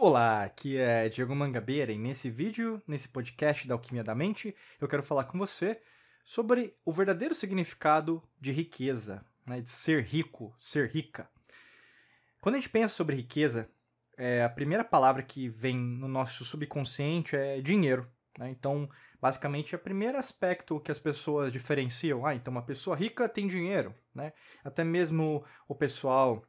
Olá, aqui é Diego Mangabeira e nesse vídeo, nesse podcast da Alquimia da Mente, eu quero falar com você sobre o verdadeiro significado de riqueza, né, de ser rico, ser rica. Quando a gente pensa sobre riqueza, é, a primeira palavra que vem no nosso subconsciente é dinheiro. Né? Então, basicamente, é o primeiro aspecto que as pessoas diferenciam. Ah, então uma pessoa rica tem dinheiro. Né? Até mesmo o pessoal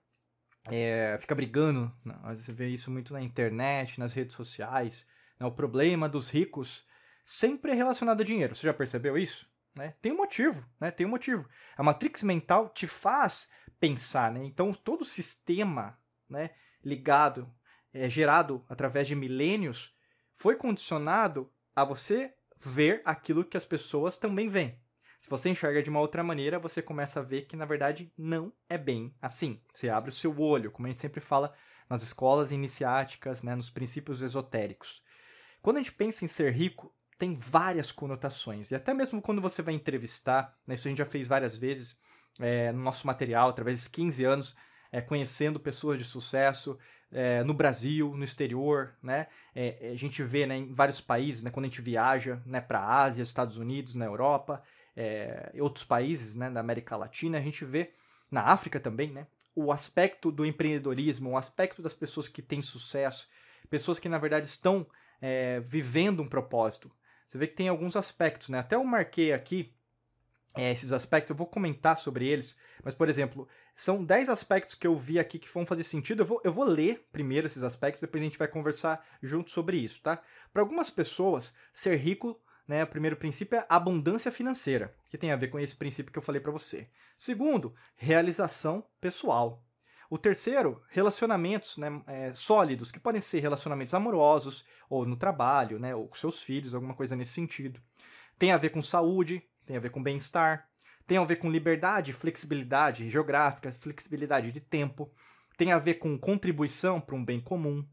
é, fica brigando, né? você vê isso muito na internet, nas redes sociais. Né? O problema dos ricos sempre é relacionado a dinheiro. Você já percebeu isso? Né? Tem um motivo, né? Tem um motivo. A matrix mental te faz pensar, né? Então todo o sistema, né, ligado, é, gerado através de milênios, foi condicionado a você ver aquilo que as pessoas também veem. Se você enxerga de uma outra maneira, você começa a ver que na verdade não é bem assim. Você abre o seu olho, como a gente sempre fala nas escolas iniciáticas, né, nos princípios esotéricos. Quando a gente pensa em ser rico, tem várias conotações. E até mesmo quando você vai entrevistar, né, isso a gente já fez várias vezes é, no nosso material, através de 15 anos, é, conhecendo pessoas de sucesso é, no Brasil, no exterior, né? É, a gente vê né, em vários países, né, quando a gente viaja né, para a Ásia, Estados Unidos, na Europa, é, outros países né, da América Latina, a gente vê na África também, né? O aspecto do empreendedorismo, o aspecto das pessoas que têm sucesso, pessoas que na verdade estão é, vivendo um propósito. Você vê que tem alguns aspectos, né? Até eu marquei aqui é, esses aspectos, eu vou comentar sobre eles, mas, por exemplo, são 10 aspectos que eu vi aqui que vão fazer sentido. Eu vou, eu vou ler primeiro esses aspectos, depois a gente vai conversar junto sobre isso, tá? Para algumas pessoas, ser rico né, o primeiro princípio é abundância financeira, que tem a ver com esse princípio que eu falei para você. Segundo, realização pessoal. O terceiro, relacionamentos né, é, sólidos, que podem ser relacionamentos amorosos, ou no trabalho, né, ou com seus filhos, alguma coisa nesse sentido. Tem a ver com saúde, tem a ver com bem-estar, tem a ver com liberdade, flexibilidade geográfica, flexibilidade de tempo, tem a ver com contribuição para um bem comum,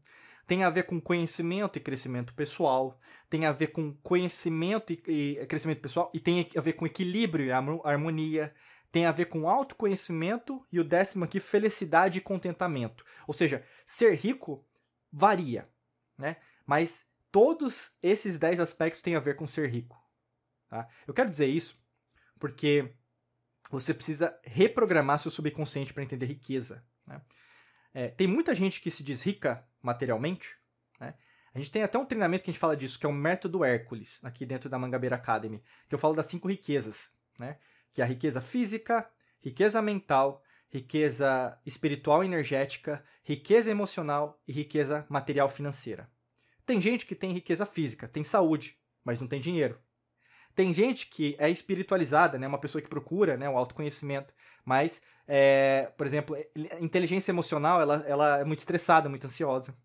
tem a ver com conhecimento e crescimento pessoal, tem a ver com conhecimento e, e crescimento pessoal, e tem a ver com equilíbrio e harmonia, tem a ver com autoconhecimento, e o décimo aqui, felicidade e contentamento. Ou seja, ser rico varia, né? Mas todos esses dez aspectos têm a ver com ser rico. Tá? Eu quero dizer isso porque você precisa reprogramar seu subconsciente para entender riqueza. Né? É, tem muita gente que se diz rica materialmente, né? A gente tem até um treinamento que a gente fala disso, que é o método Hércules, aqui dentro da Mangabeira Academy, que eu falo das cinco riquezas, né? Que é a riqueza física, riqueza mental, riqueza espiritual energética, riqueza emocional e riqueza material financeira. Tem gente que tem riqueza física, tem saúde, mas não tem dinheiro. Tem gente que é espiritualizada, né, uma pessoa que procura né, o autoconhecimento, mas, é, por exemplo, inteligência emocional ela, ela é muito estressada, muito ansiosa.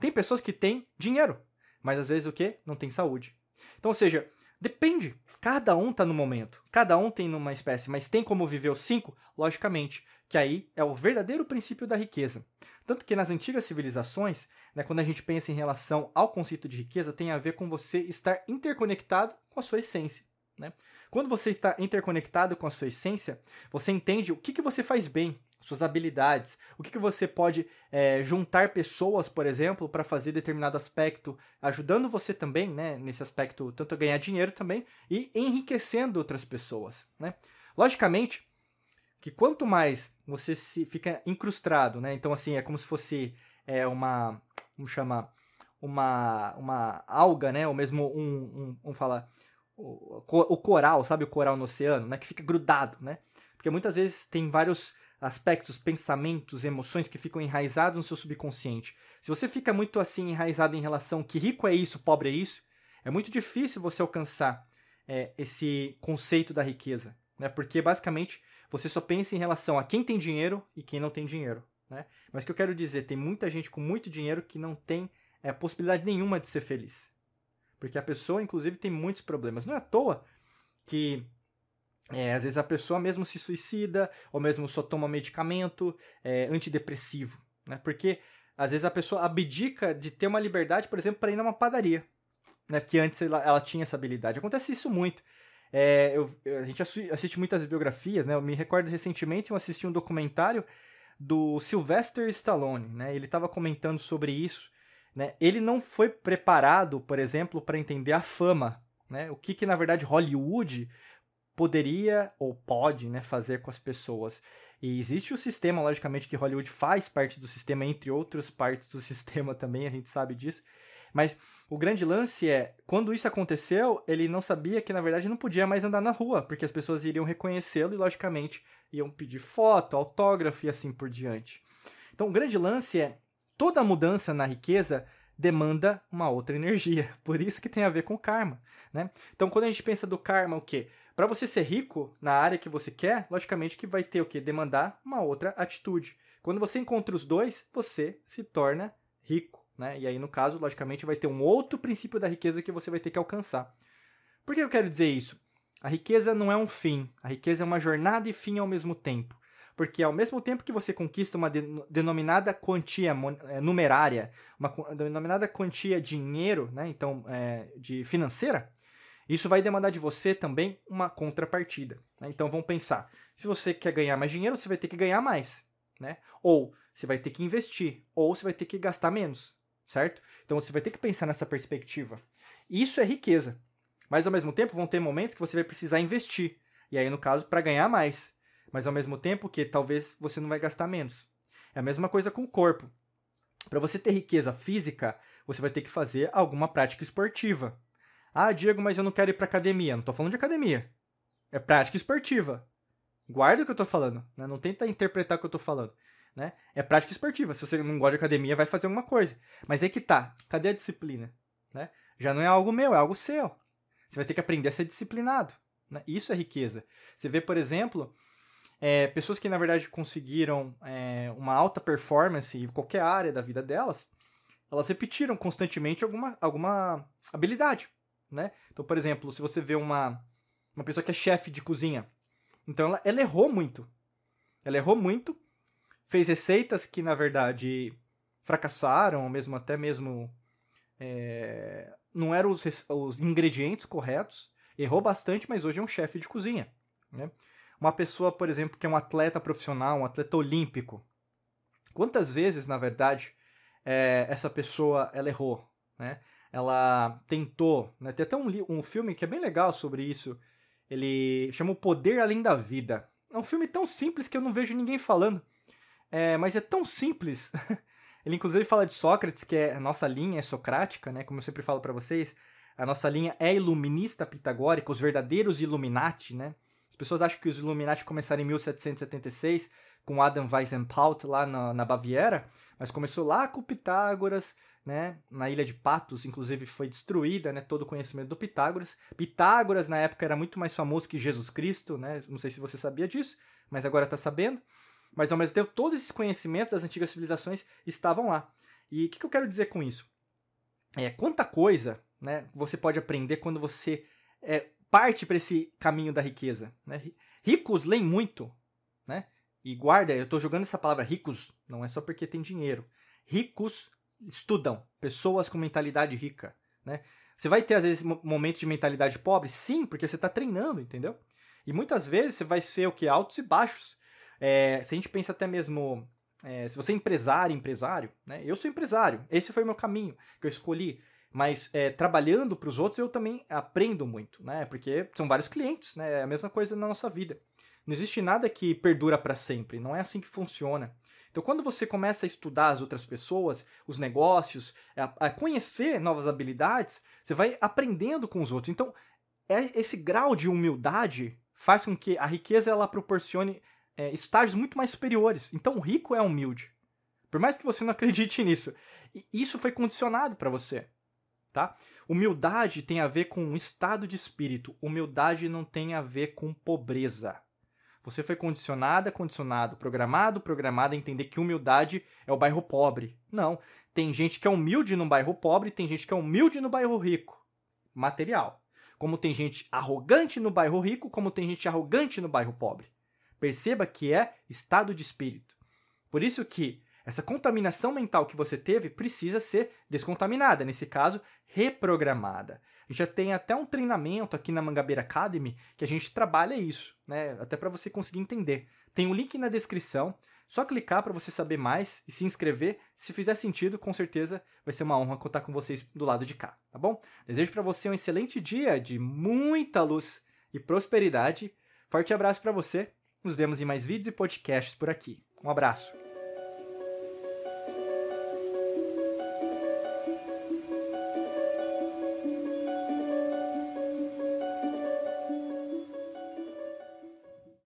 Tem pessoas que têm dinheiro, mas às vezes o quê? Não tem saúde. Então, ou seja, depende. Cada um está no momento. Cada um tem numa espécie, mas tem como viver os cinco? Logicamente, que aí é o verdadeiro princípio da riqueza. Tanto que nas antigas civilizações, né, quando a gente pensa em relação ao conceito de riqueza, tem a ver com você estar interconectado com a sua essência. Né? Quando você está interconectado com a sua essência, você entende o que, que você faz bem, suas habilidades, o que, que você pode é, juntar pessoas, por exemplo, para fazer determinado aspecto, ajudando você também, né, nesse aspecto, tanto a ganhar dinheiro também e enriquecendo outras pessoas. Né? Logicamente que quanto mais você se fica incrustado, né, então assim, é como se fosse é, uma, como chama, uma, uma alga, né, ou mesmo um, um, um falar, o, o coral, sabe? O coral no oceano, né, que fica grudado, né, porque muitas vezes tem vários aspectos, pensamentos, emoções que ficam enraizados no seu subconsciente. Se você fica muito assim enraizado em relação que rico é isso, pobre é isso, é muito difícil você alcançar é, esse conceito da riqueza, né? Porque basicamente você só pensa em relação a quem tem dinheiro e quem não tem dinheiro, né? Mas o que eu quero dizer, tem muita gente com muito dinheiro que não tem é, possibilidade nenhuma de ser feliz, porque a pessoa, inclusive, tem muitos problemas. Não é à toa que é, às vezes a pessoa mesmo se suicida, ou mesmo só toma medicamento é, antidepressivo, né? Porque às vezes a pessoa abdica de ter uma liberdade, por exemplo, para ir numa padaria, né? Porque antes ela, ela tinha essa habilidade. Acontece isso muito. É, eu, a gente assiste muitas biografias, né? Eu me recordo recentemente eu assisti um documentário do Sylvester Stallone, né? Ele estava comentando sobre isso, né, ele não foi preparado, por exemplo, para entender a fama, né? O que, que na verdade Hollywood poderia ou pode né, fazer com as pessoas. E existe o sistema, logicamente, que Hollywood faz parte do sistema, entre outras partes do sistema também, a gente sabe disso. Mas o grande lance é, quando isso aconteceu, ele não sabia que, na verdade, não podia mais andar na rua, porque as pessoas iriam reconhecê-lo e, logicamente, iam pedir foto, autógrafo e assim por diante. Então, o grande lance é, toda mudança na riqueza demanda uma outra energia. Por isso que tem a ver com karma, né? Então, quando a gente pensa do karma, o quê? Para você ser rico na área que você quer, logicamente que vai ter o quê? Demandar uma outra atitude. Quando você encontra os dois, você se torna rico, né? E aí, no caso, logicamente, vai ter um outro princípio da riqueza que você vai ter que alcançar. Por que eu quero dizer isso? A riqueza não é um fim, a riqueza é uma jornada e fim ao mesmo tempo porque ao mesmo tempo que você conquista uma denominada quantia é, numerária, uma denominada quantia dinheiro, né, então é, de financeira, isso vai demandar de você também uma contrapartida. Né? Então vamos pensar, se você quer ganhar mais dinheiro, você vai ter que ganhar mais, né? Ou você vai ter que investir, ou você vai ter que gastar menos, certo? Então você vai ter que pensar nessa perspectiva. Isso é riqueza. Mas ao mesmo tempo vão ter momentos que você vai precisar investir. E aí, no caso, para ganhar mais mas ao mesmo tempo que talvez você não vai gastar menos. É a mesma coisa com o corpo. Para você ter riqueza física, você vai ter que fazer alguma prática esportiva. Ah, Diego, mas eu não quero ir para academia. Não estou falando de academia. É prática esportiva. Guarda o que eu estou falando. Né? Não tenta interpretar o que eu estou falando. Né? É prática esportiva. Se você não gosta de academia, vai fazer alguma coisa. Mas aí que tá. Cadê a disciplina? Né? Já não é algo meu, é algo seu. Você vai ter que aprender a ser disciplinado. Né? Isso é riqueza. Você vê, por exemplo, é, pessoas que na verdade conseguiram é, uma alta performance em qualquer área da vida delas, elas repetiram constantemente alguma, alguma habilidade, né? Então, por exemplo, se você vê uma, uma pessoa que é chefe de cozinha, então ela, ela errou muito. Ela errou muito, fez receitas que na verdade fracassaram, ou mesmo até mesmo é, não eram os, os ingredientes corretos, errou bastante, mas hoje é um chefe de cozinha, né? uma pessoa, por exemplo, que é um atleta profissional, um atleta olímpico, quantas vezes, na verdade, é, essa pessoa ela errou, né? Ela tentou, né? Tem até um, um filme que é bem legal sobre isso. Ele chama O Poder Além da Vida. É um filme tão simples que eu não vejo ninguém falando. É, mas é tão simples. Ele inclusive fala de Sócrates, que é a nossa linha é socrática, né? Como eu sempre falo para vocês, a nossa linha é iluminista pitagórica, os verdadeiros Illuminati, né? pessoas acham que os Illuminati começaram em 1776 com Adam Weishaupt lá na, na Baviera, mas começou lá com Pitágoras, né? Na ilha de Patos, inclusive, foi destruída, né? Todo o conhecimento do Pitágoras. Pitágoras, na época, era muito mais famoso que Jesus Cristo, né? Não sei se você sabia disso, mas agora está sabendo. Mas, ao mesmo tempo, todos esses conhecimentos das antigas civilizações estavam lá. E o que, que eu quero dizer com isso? É, quanta coisa né, você pode aprender quando você é, parte para esse caminho da riqueza. Né? Ricos leem muito, né? E guarda, eu estou jogando essa palavra ricos, não é só porque tem dinheiro. Ricos estudam, pessoas com mentalidade rica, né? Você vai ter, às vezes, momentos de mentalidade pobre? Sim, porque você está treinando, entendeu? E muitas vezes você vai ser o que? Altos e baixos. É, se a gente pensa até mesmo. É, se você é empresário, empresário, né? Eu sou empresário, esse foi o meu caminho que eu escolhi. Mas é, trabalhando para os outros eu também aprendo muito, né? Porque são vários clientes, né? É a mesma coisa na nossa vida. Não existe nada que perdura para sempre, não é assim que funciona. Então, quando você começa a estudar as outras pessoas, os negócios, a, a conhecer novas habilidades, você vai aprendendo com os outros. Então, é, esse grau de humildade faz com que a riqueza ela proporcione é, estágios muito mais superiores. Então, o rico é humilde. Por mais que você não acredite nisso, isso foi condicionado para você tá? Humildade tem a ver com um estado de espírito. Humildade não tem a ver com pobreza. Você foi condicionada, condicionado, programado, programada a entender que humildade é o bairro pobre. Não. Tem gente que é humilde no bairro pobre, tem gente que é humilde no bairro rico. Material. Como tem gente arrogante no bairro rico, como tem gente arrogante no bairro pobre. Perceba que é estado de espírito. Por isso que essa contaminação mental que você teve precisa ser descontaminada, nesse caso, reprogramada. A gente já tem até um treinamento aqui na Mangabeira Academy que a gente trabalha isso, né? Até para você conseguir entender. Tem um link na descrição, só clicar para você saber mais e se inscrever. Se fizer sentido, com certeza vai ser uma honra contar com vocês do lado de cá, tá bom? Desejo para você um excelente dia de muita luz e prosperidade. Forte abraço para você nos vemos em mais vídeos e podcasts por aqui. Um abraço.